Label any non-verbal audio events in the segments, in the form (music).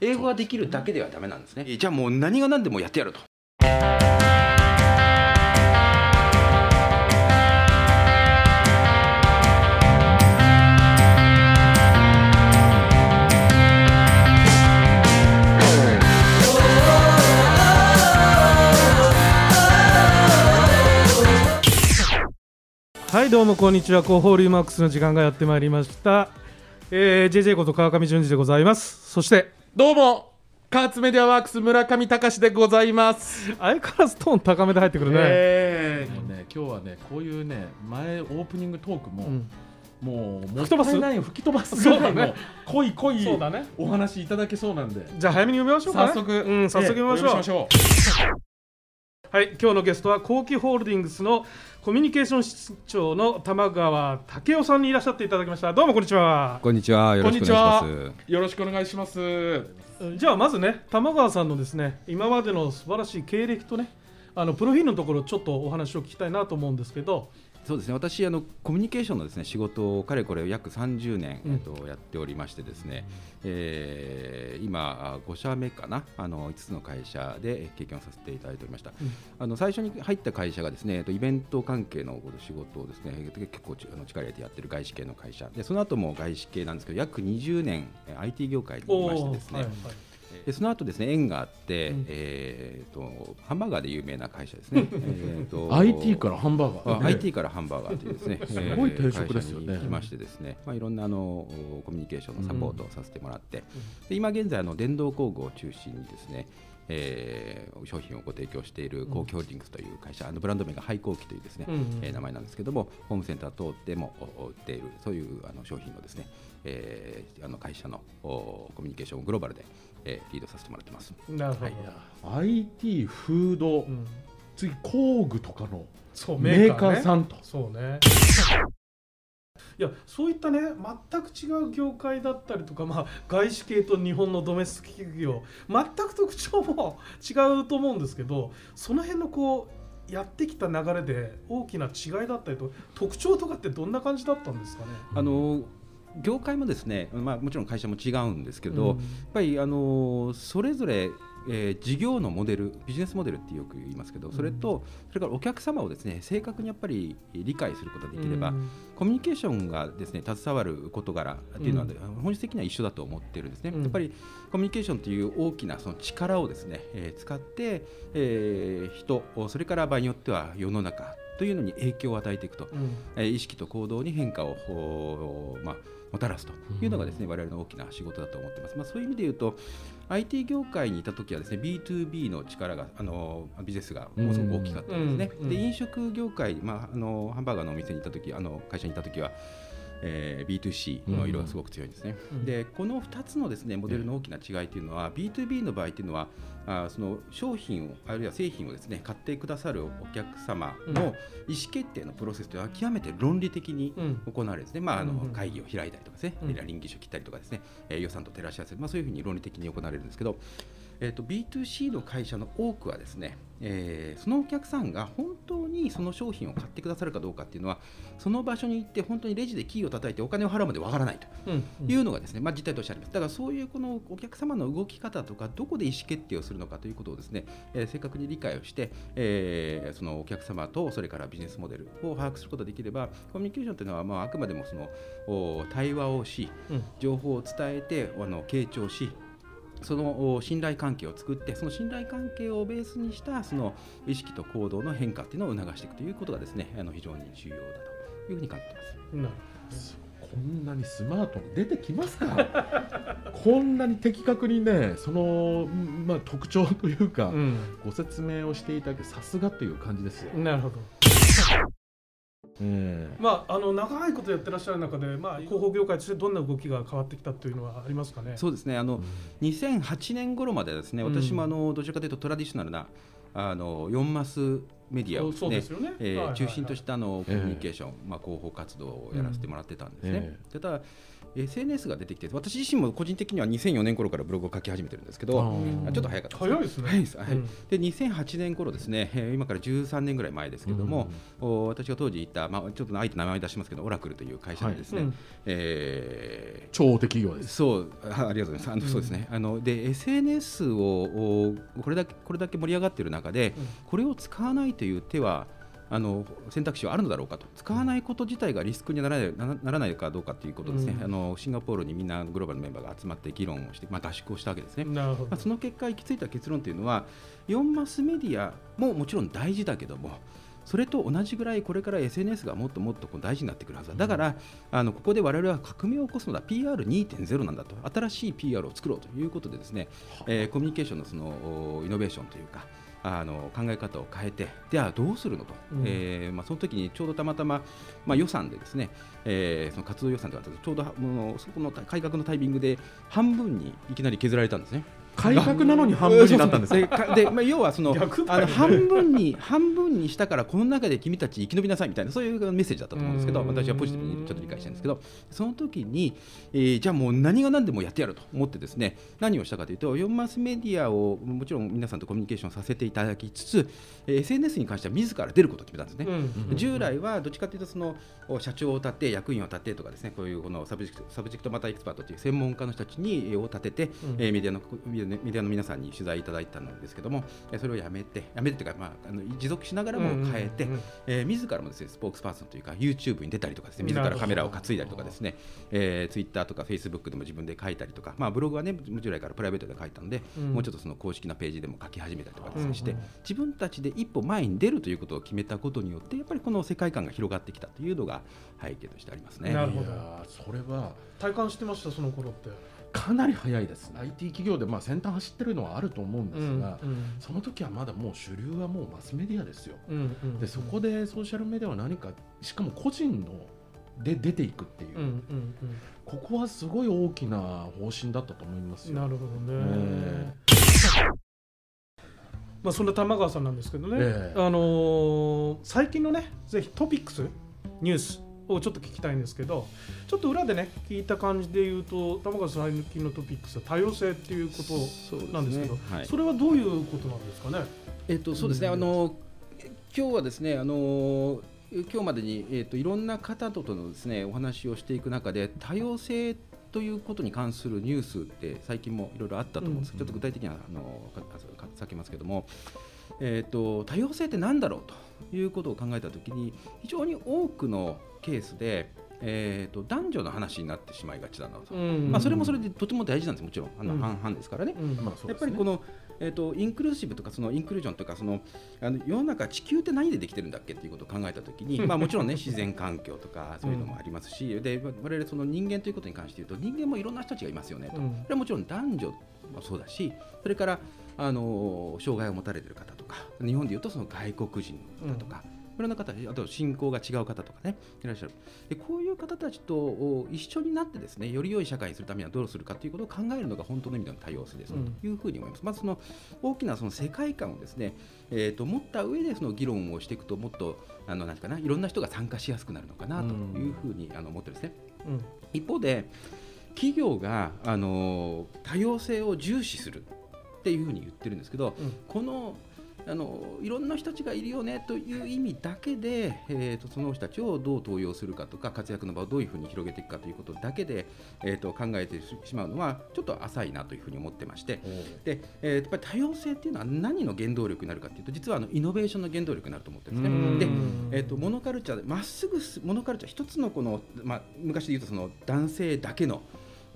英語ができるだけではダメなんですね。じゃあもう何が何でもやってやると。はいどうもこんにちは。広報リーマックスの時間がやってまいりました、えー、JJ こと川上淳二でございます。そしてどうもカーツメディアワークス村上隆でございます。相変わらずトーン高めで入ってくるね、えーもうね今日はねこういうね前オープニングトークも、うん。もう吹き飛ばす？ない吹き飛ばすそうだね。ぐらいの濃い濃いそうだね。お話いただけそうなんで。じゃあ早めに読みましょうか、ね、早速、うん、早速読みましょう、はい今日のゲストは後期ホールディングスのコミュニケーション室長の玉川武雄さんにいらっしゃっていただきましたどうもこんにちはこんにちは。よろしくお願いします。う。よろしくお願いします。じゃあまずね玉川さんのですね今までの素晴らしい経歴とねあのプロフィールのところちょっとお話を聞きたいなと思うんですけど。そうですね。私あのコミュニケーションのですね仕事をかれこれ約30年、うん。えっとやっておりましてですね、えー今5社目かな？あの5つの会社で経験をさせていただいておりました。うん。あの最初に入った会社がですね、えっとイベント関係の仕事をですね結構ちあの力入れてやってる外資系の会社。でその後も外資系なんですけど約20年えー IT 業界にいましてですね。はいはいでその後ですね縁があって、うん。えー、とハンバーガーで有名な会社ですね。えーと (laughs) IT からハンバーガー、あ IT からハンバーガーというですね、(laughs) すごい定食ですよね。会社にましてですね、まあいろんなあのコミュニケーションのサポートをさせてもらって、で今現在あの電動工具を中心にですね。えー商品をご提供しているコーキホールディングスという会社、あのブランド名がハイコーキというですね、うんうんえー名前なんですけども、ホームセンター等でもお売っているそういうあの商品のですね、えーあの会社のおコミュニケーションをグローバルで、えーリードさせてもらってます。なるほど、はい。IT フード、うん。次工具とかのそうメーカーね。さんと。そうね。いやそういったね全く違う業界だったりとか、まあ、外資系と日本のドメスティック企業全く特徴も違うと思うんですけどその辺のこうやってきた流れで大きな違いだったりと特徴とかってどんな感じだったんですかね？あの業界もですね、まあ、もちろん会社も違うんですけど、うん。やっぱりあのそれぞれ、えー事業のモデルビジネスモデルってよく言いますけどそれと、それからお客様をですね正確にやっぱり理解することができれば、うん。コミュニケーションがですね携わる事柄っていうのは、本質的には一緒だと思ってるんですね、うん。やっぱりコミュニケーションという大きなその力をですね、えー使って、えー人それから場合によっては世の中というのに影響を与えていくと。うん。えー意識と行動に変化を、まあ、もたらすというのがですね、我々の大きな仕事だと思っています。まあ、そういう意味で言うと IT 業界にいた時はですね B2B の力があのビジネスがものすごく大きかったんですね。で飲食業界、まあ、あのハンバーガーのお店にいた時あの会社にいた時はえー B2C の色がすごく強いんですね。うん。でこの2つのですねモデルの大きな違いというのは、B2B の場合というのはあーその商品をあるいは製品をですね買ってくださるお客様の意思決定のプロセスというのは極めて論理的にうん。行われるんですね、まあ、あのうんうん。会議を開いたりとかですね、うん。倫理書切ったりとかですね、えー予算と照らし合わせる、まあ、そういうふうに論理的に行われるんですけど、えー、と B2C の会社の多くはですね、えーそのお客さんが本当にその商品を買ってくださるかどうかっていうのはその場所に行って本当にレジでキーを叩いてお金を払うまでわからないとうんいうのがですね、まあ、実態としてあります。だからそういうこのお客様の動き方とか、どこで意思決定をするのかということをですね、えー正確に理解をして、えーそのお客様とそれからビジネスモデルを把握することができれば、コミュニケーションというのは、まあ、あくまでもそのお対話をし、うん情報を伝えて、あの傾聴し、そのお信頼関係を作って、その信頼関係をベースにしたその意識と行動の変化というのを促していくということがですね、あの非常に重要だというふうに感じています。なるこんなにスマートに出てきますか？(laughs) こんなに的確にねその、んまあ、特徴というか、うん。ご説明をしていただけさすがという感じですよ、なるほどえまあ、あの長いことやってらっしゃる中で、まあ、広報業界としてどんな動きが変わってきたというのはありますかね？そうですね。あの、2008年頃まではですねうん。私もあのどちらかというとトラディショナルなあの4マスメディアをですねね。えー中心としたあのコミュニケーション、まあ、広報活動をやらせてもらってたんですね。えただ SNS が出てきて私自身も個人的には2004年頃からブログを書き始めてるんですけどちょっと早かった早いですね。早いです、はい。うん。で2008年頃ですね、えー今から13年ぐらい前ですけれども、お私が当時行った、まあ、ちょっとあえて名前出しますけどオラクルという会社でですね、はいうん。えー超大手企業です。そうあありがとうございます。あの、そうですね。あので SNS をおこれだけこれだけ盛り上がっている中で、うん。これを使わないという手はあの選択肢はあるのだろうかと。使わないこと自体がリスクにならないなならないかどうかということですね、うん。あのシンガポールにみんなグローバルのメンバーが集まって議論をして、まあ、合宿をしたわけですね。なるほど。まあ、その結果行き着いた結論というのは4マスメディアももちろん大事だけどもそれと同じぐらいこれから SNS がもっともっとこう大事になってくるはずだ。だからあのここで我々は革命を起こすのだ PR2.0 なんだと。新しい PR を作ろうということでですね、えーコミュニケーションのそのおイノベーションというかあの考え方を変えてではどうするのと、うんえーまあ、その時にちょうどたまたま、まあ、予算でですね、えーその活動予算とかちょうどもうそこの改革のタイミングで半分にいきなり削られたんですね。改革なのに半分になったんですでか (laughs) で、まあ、要はその、あの半分に半分にしたからこの中で君たち生き延びなさいみたいなそういうメッセージだったと思うんですけどうん。私はポジティブにちょっと理解してるんですけどその時に、えーじゃあもう何が何でもやってやると思ってですね何をしたかというと4マスメディアをもちろん皆さんとコミュニケーションさせていただきつつ、えー SNS に関しては自ら出ることを決めたんですね。うん従来はどっちかというとそのお社長を立て役員を立てとかですねこういうこの subject subject matter expert という専門家の人たちにえーを立てて、うん。えーメディアのメディアのメディアの皆さんに取材いただいたんですけどもえーそれをやめてやめてというか、まあ、あの持続しながらも変えて、うんうんうん。えー自らもですねスポークスパーソンというか YouTube に出たりとかですね自らカメラを担いだりとかですね、えー、Twitter とか Facebook でも自分で書いたりとか、まあ、ブログはね従来からプライベートで書いたので、うん。もうちょっとその公式なページでも書き始めたりとかですね、うんして自分たちで一歩前に出るということを決めたことによってやっぱりこの世界観が広がってきたというのが背景としてありますね。なるほど。それは体感してましたその頃ってかなり早いです。IT 企業でまあ先端走ってるのはあると思うんですが、うんその時はまだもう主流はもうマスメディアですよ。うんうん。でそこでソーシャルメディアは何かしかも個人ので出ていくっていう、うんうんここはすごい大きな方針だったと思いますなるほどねえ。まあそんな玉川さんなんですけどね、ええ。あのー最近のねぜひトピックスニュースをちょっと聞きたいんですけどちょっと裏でね聞いた感じで言うと玉川さん最近のトピックスは多様性っていうことなんですけどはい。それはどういうことなんですかね？えっとそうですね、うん。あの今日はですね、あの今日までに、えっといろんな方とのですねお話をしていく中で多様性ということに関するニュースって最近もいろいろあったと思うんですけど、うんちょっと具体的にはあのかか避けますけども、えっと多様性って何だろうということを考えたときに非常に多くのケースで、えっと男女の話になってしまいがちだなと、うんまあ、それもそれでとても大事なんです。もちろん。あのうん。半々ですからね。やっぱりこの、えー、とインクルーシブとかそのインクルージョンとかそのあの世の中地球って何でできてるんだっけっていうことを考えたときに、まあ、もちろんね自然環境とかそういうのもありますし、で我々その人間ということに関して言うと人間もいろんな人たちがいますよねと、うん。これはもちろん男女もそうだしそれからあの障害を持たれている方とか日本でいうとその外国人の方とか。いろんな方あと信仰が違う方とかねいらっしゃる。でこういう方たちとお一緒になってですねより良い社会にするためにはどうするかということを考えるのが本当の意味での多様性ですうん。というふうに思います。まずその大きなその世界観をですね、えー、と持った上でその議論をしていくともっとあのなかないろんな人が参加しやすくなるのかなというふうにあの思ってるんですね。うん。一方で企業があの多様性を重視するっていうふうに言ってるんですけど、うん。このあのいろんな人たちがいるよねという意味だけで、えー、とその人たちをどう登用するかとか活躍の場をどういうふうに広げていくかということだけで、えー、と考えてしまうのはちょっと浅いなというふうに思ってまして。で、えーやっぱり多様性っていうのは何の原動力になるかというと実はあのイノベーションの原動力になると思ってるんですうん。ね。でえー、とモノカルチャーでまっすぐすモノカルチャー一つのこの、まあ、昔で言うとその男性だけの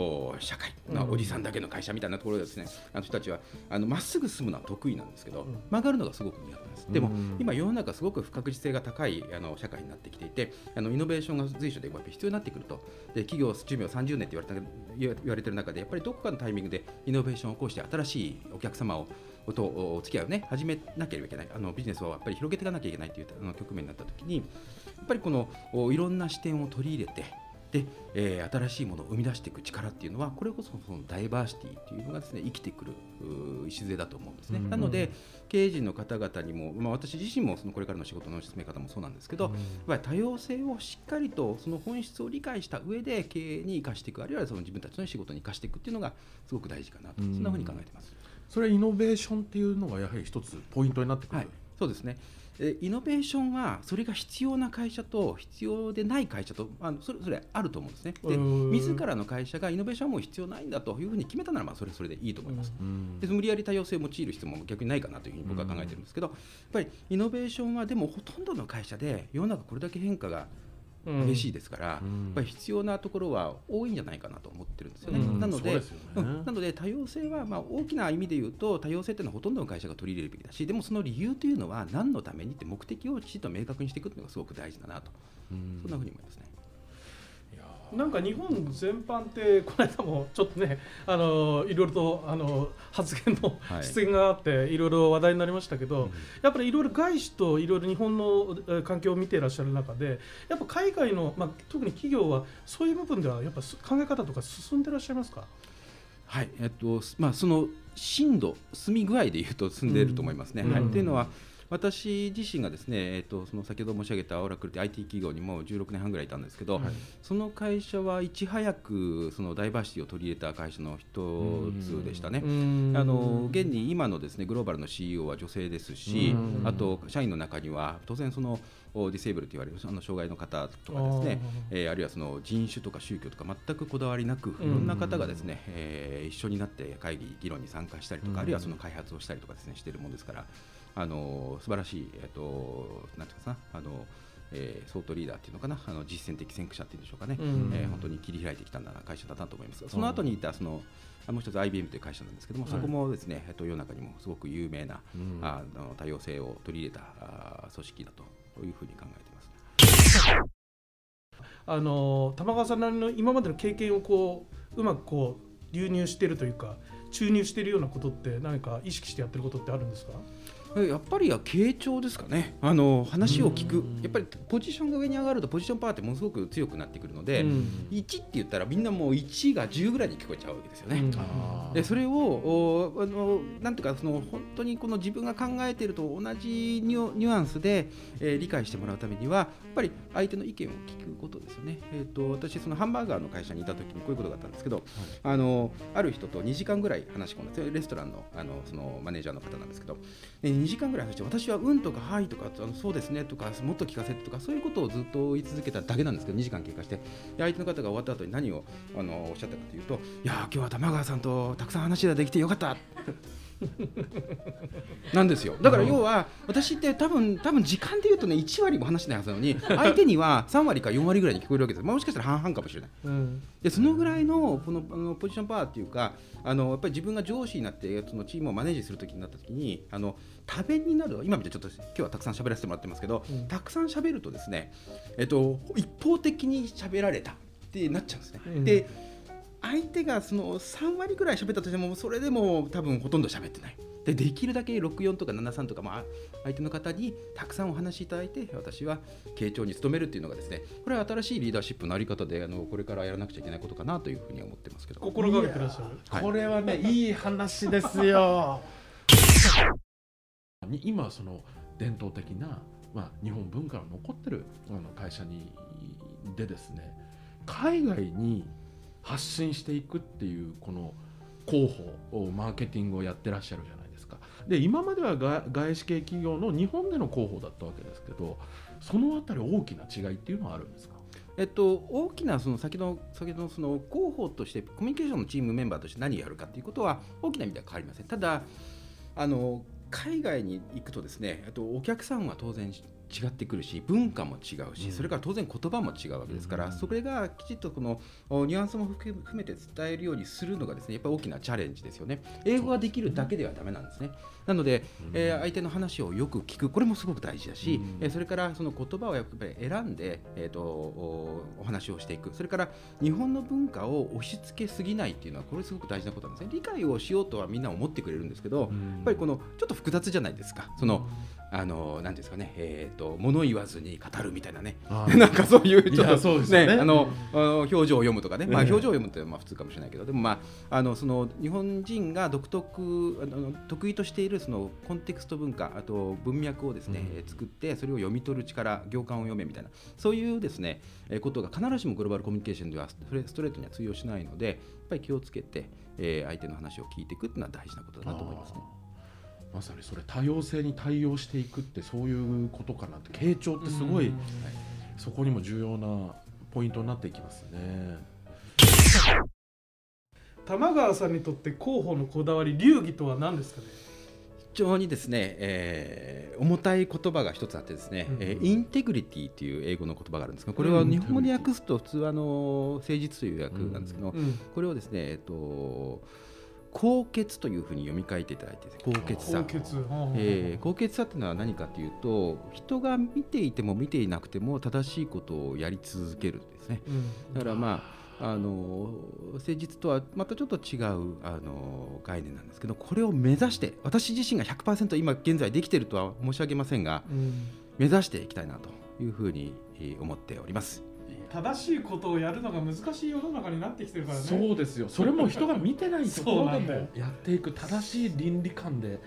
お社会、まあうんおじさんだけの会社みたいなところでですねあの人たちはあのまっすぐ進むのは得意なんですけど、ん。曲がるのがすごく苦手なんです。でも、うん今世の中すごく不確実性が高いあの社会になってきていてあのイノベーションが随所でやっぱり必要になってくると。で企業寿命30年って言われた言われてる中でやっぱりどこかのタイミングでイノベーションを起こして新しいお客様をとお付き合いをね始めなければいけない。あのビジネスをやっぱり広げていかなきゃいけないというあの局面になった時にやっぱりこのおいろんな視点を取り入れてで、えー新しいものを生み出していく力っていうのはこれこそそのダイバーシティっていうのがですね生きてくる礎だと思うんですね。うんなので経営陣の方々にも、まあ、私自身もそのこれからの仕事の進め方もそうなんですけど、やっぱり多様性をしっかりとその本質を理解した上で経営に生かしていくあるいはその自分たちの仕事に生かしていくっていうのがすごく大事かなと、うんそんなふうに考えてます。それはイノベーションっていうのがやはり一つポイントになってくる、はい、そうですね。えイノベーションはそれが必要な会社と必要でない会社とあのそれそれあると思うんですね。でうん自らの会社がイノベーションはもう必要ないんだというふうに決めたならばそれはそれでいいと思います。うんで無理やり多様性を用いる必要も逆にないかなというふうに僕は考えてるんですけど、やっぱりイノベーションはでもほとんどの会社で世の中これだけ変化が激しいですから、やうん。っぱり必要なところは多いんじゃないかなと思ってるんですよね。うん。なのでね。うん。なので多様性はまあ大きな意味で言うと多様性というのはほとんどの会社が取り入れるべきだしでもその理由というのは何のためにって目的をきちんと明確にしていくというのがすごく大事だなと。うん。そんなふうに思いますね。なんか日本全般ってこの間もちょっとねあのいろいろとあの発言のはい。出現があっていろいろ話題になりましたけど、やっぱりいろいろ外資といろいろ日本のえー環境を見ていらっしゃる中でやっぱ海外の、まあ、特に企業はそういう部分ではやっぱす考え方とか進んでらっしゃいますか？はい。えっとまあ、その深度、進み具合でいうと進んでいると思いますね。うん。うんはい。というのは私自身がですね、えっと、その先ほど申し上げたオラクルって IT 企業にも16年半ぐらいいたんですけど、はい。その会社はいち早くそのダイバーシティを取り入れた会社の一つでしたね。あの現に今のですねグローバルの CEO は女性ですしうん、あと社員の中には当然そのおディセーブルと言われるあの障害の方とかですね、えーあるいはその人種とか宗教とか全くこだわりなく、いろんな方がですね、えー一緒になって会議議論に参加したりとか、うん。あるいはその開発をしたりとかですねしているものですから、あの素晴らしいえっ、となんていうかなあの。えー、ソートリーダーっていうのかなあの実践的先駆者っていうんでしょうかね、うん。えー本当に切り開いてきたんだな会社だなと思いますがその後にいたそのあもう一つ IBM という会社なんですけども、はいそこもですね、えっと、世の中にもすごく有名な、うん。あの多様性を取り入れたあ組織だというふうに考えています。あの玉川さんなりの今までの経験をこううまくこう流入しているというか注入しているようなことって何か意識してやってることってあるんですか？やっぱりは傾聴ですかね。あの話を聞く。うん。やっぱりポジションが上に上がるとポジションパワーってものすごく強くなってくるので、うん。1って言ったらみんなもう1が10ぐらいに聞こえちゃうわけですよね。うん。でそれをおあのなんていうかその本当にこの自分が考えていると同じニュニュアンスで、えー理解してもらうためにはやっぱり相手の意見を聞くことですよね。えー、と私そのハンバーガーの会社にいた時にこういうことがあったんですけど、あのある人と2時間ぐらい話し込んだレストランのあのそのマネージャーの方なんですけど。で2時間ぐらい話して私は「うん」とか「はい」とかあの「そうですね」とか「もっと聞かせて」とかそういうことをずっと言い続けただけなんですけど2時間経過して相手の方が終わった後に何をあのおっしゃったかというと「いや今日は玉川さんとたくさん話ができてよかった」(laughs) なんですよ。だから要は私って多分多分時間で言うとね1割も話してないはずなのに (laughs) 相手には3割か4割ぐらいに聞こえるわけです、まあ、もしかしたら半々かもしれない。うん。でそのぐらいのこのあのポジションパワーっていうかあのやっぱり自分が上司になってそのチームをマネージするときになったときにあの多弁になる今みたいにちょっと今日はたくさん喋らせてもらってますけど、うん。たくさん喋るとですね、えっと、一方的に喋られたってなっちゃうんですね。うん。で相手がその3割ぐらい喋ったとしてもそれでも多分ほとんど喋ってない。でできるだけ64とか73とか、まあ、相手の方にたくさんお話しいただいて私は傾聴に努めるっていうのがですねこれは新しいリーダーシップのあり方であのこれからやらなくちゃいけないことかなというふうに思ってますけど。心がけてらっしゃるはいこれはねいい話ですよに今その伝統的な、まあ、日本文化の残ってるあの会社にでですね海外に発信していくっていうこの広報マーケティングをやってらっしゃるじゃないですかで今までは外資系企業の日本での広報だったわけですけどそのあたり大きな違いっていうのはあるんですか？えっと、大きなその先の先のその広報としてコミュニケーションのチームメンバーとして何をやるかということは大きな意味では変わりません。ただあの海外に行くとですねあとお客さんは当然違ってくるし文化も違うし、うん。それから当然言葉も違うわけですから、うん。それがきちっとこのおニュアンスも含めて伝えるようにするのがですねやっぱり大きなチャレンジですよね。英語ができるだけではダメなんですね。なので、えー相手の話をよく聞くこれもすごく大事だし、うん。えーそれからその言葉をやっぱり選んで、えー、とおお話をしていく。それから日本の文化を押し付けすぎないっていうのはこれすごく大事なことなんですね。理解をしようとはみんな思ってくれるんんですけど、やっぱりこのちょっと複雑じゃないですか。そのあのなんていうんですかね、えー、と物言わずに語るみたいなね。あ (laughs) なんかそういうちょっとそうですよね。あの表情を読むとかね、まあ、ええ。表情を読むってまあ普通かもしれないけどでもまああのその日本人が独特あの得意としているそのコンテクスト文化あと文脈をですね、うん。えー作ってそれを読み取る力行間を読めみたいな。そういうですね、えーことが必ずしもグローバルコミュニケーションではストレストレートには通用しないのでやっぱり気をつけて、えー相手の話を聞いていくっていうのは大事なことだなと思いますね。まさにそれ多様性に対応していくってそういうことかなって傾聴ってすごい、うん。そこにも重要なポイントになっていきますね。玉川さんにとって広報のこだわり流儀とは何ですかね？非常にですね、えー重たい言葉が一つあってですね、うんえーインテグリティという英語の言葉があるんですがこれはうん日本語で訳すと普通はあの誠実という訳なんですけど、うん。これをですね、えっと、高潔というふうに読み替えていただいて高潔さ高潔えー高潔さっていうのは何かというと人が見ていても見ていなくても正しいことをやり続けるんですね。うん。だからまああの誠実とはまたちょっと違うあの概念なんですけどこれを目指して私自身が100%今現在できているとは申し上げませんがうん。目指していきたいなというふうにえー思っております。正しいことをやるのが難しい世の中になってきてるからね。そうですよ。それも人が見てないところでやっていく正しい倫理観で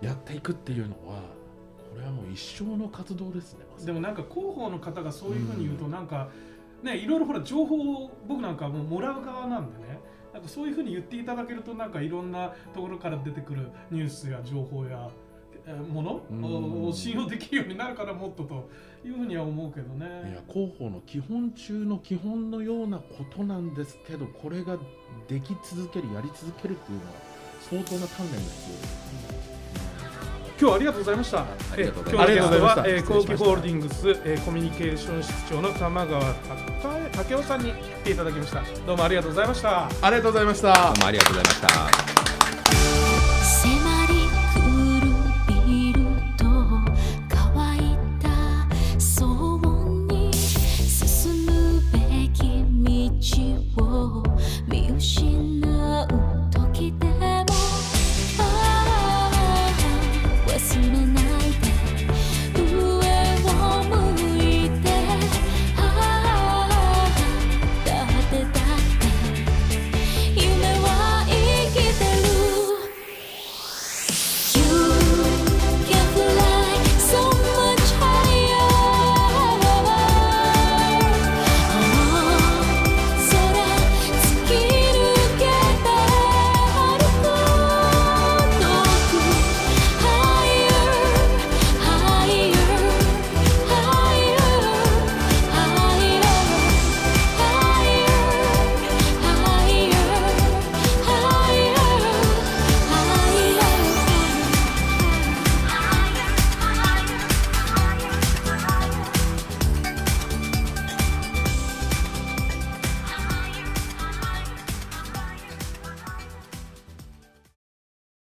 やっていくっていうのはこれはもう一生の活動ですねでもなんか広報の方がそういうふうに言うとなんかねいろいろほら情報を僕なんかもうもらう側なんでね。なんかそういうふうに言っていただけるとなんかいろんなところから出てくるニュースや情報やえーもの？うんを信用できるようになるからもっとというふうには思うけどいねや広報の基本中の基本のようなことなんですけどこれができ続けるやり続けるっていうのは相当な鍛錬が必要です今日はありがとうございました。ありがとうございえー今日がとうございましたホールディングス、えー、コミュニケーション室長の玉川武雄さんに来ていただきました。どうもありがとうございました。ありがとうございましたどうもありがとうございました。